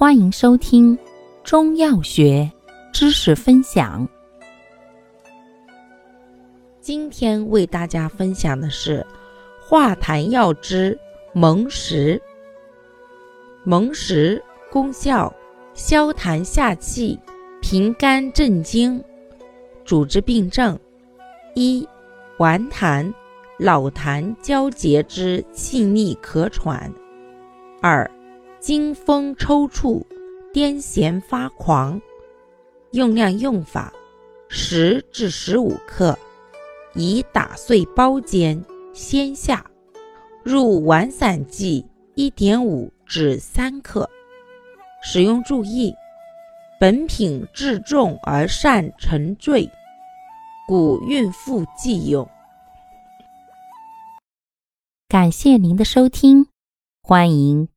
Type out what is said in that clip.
欢迎收听中药学知识分享。今天为大家分享的是化痰药之蒙石。蒙石功效：消痰下气，平肝镇惊。主治病症：一、顽痰、老痰交结之气逆咳喘；二、惊风抽搐、癫痫发狂，用量用法：十至十五克，以打碎包煎，先下，入丸散剂一点五至三克。使用注意：本品质重而善沉坠，故孕妇忌用。感谢您的收听。欢迎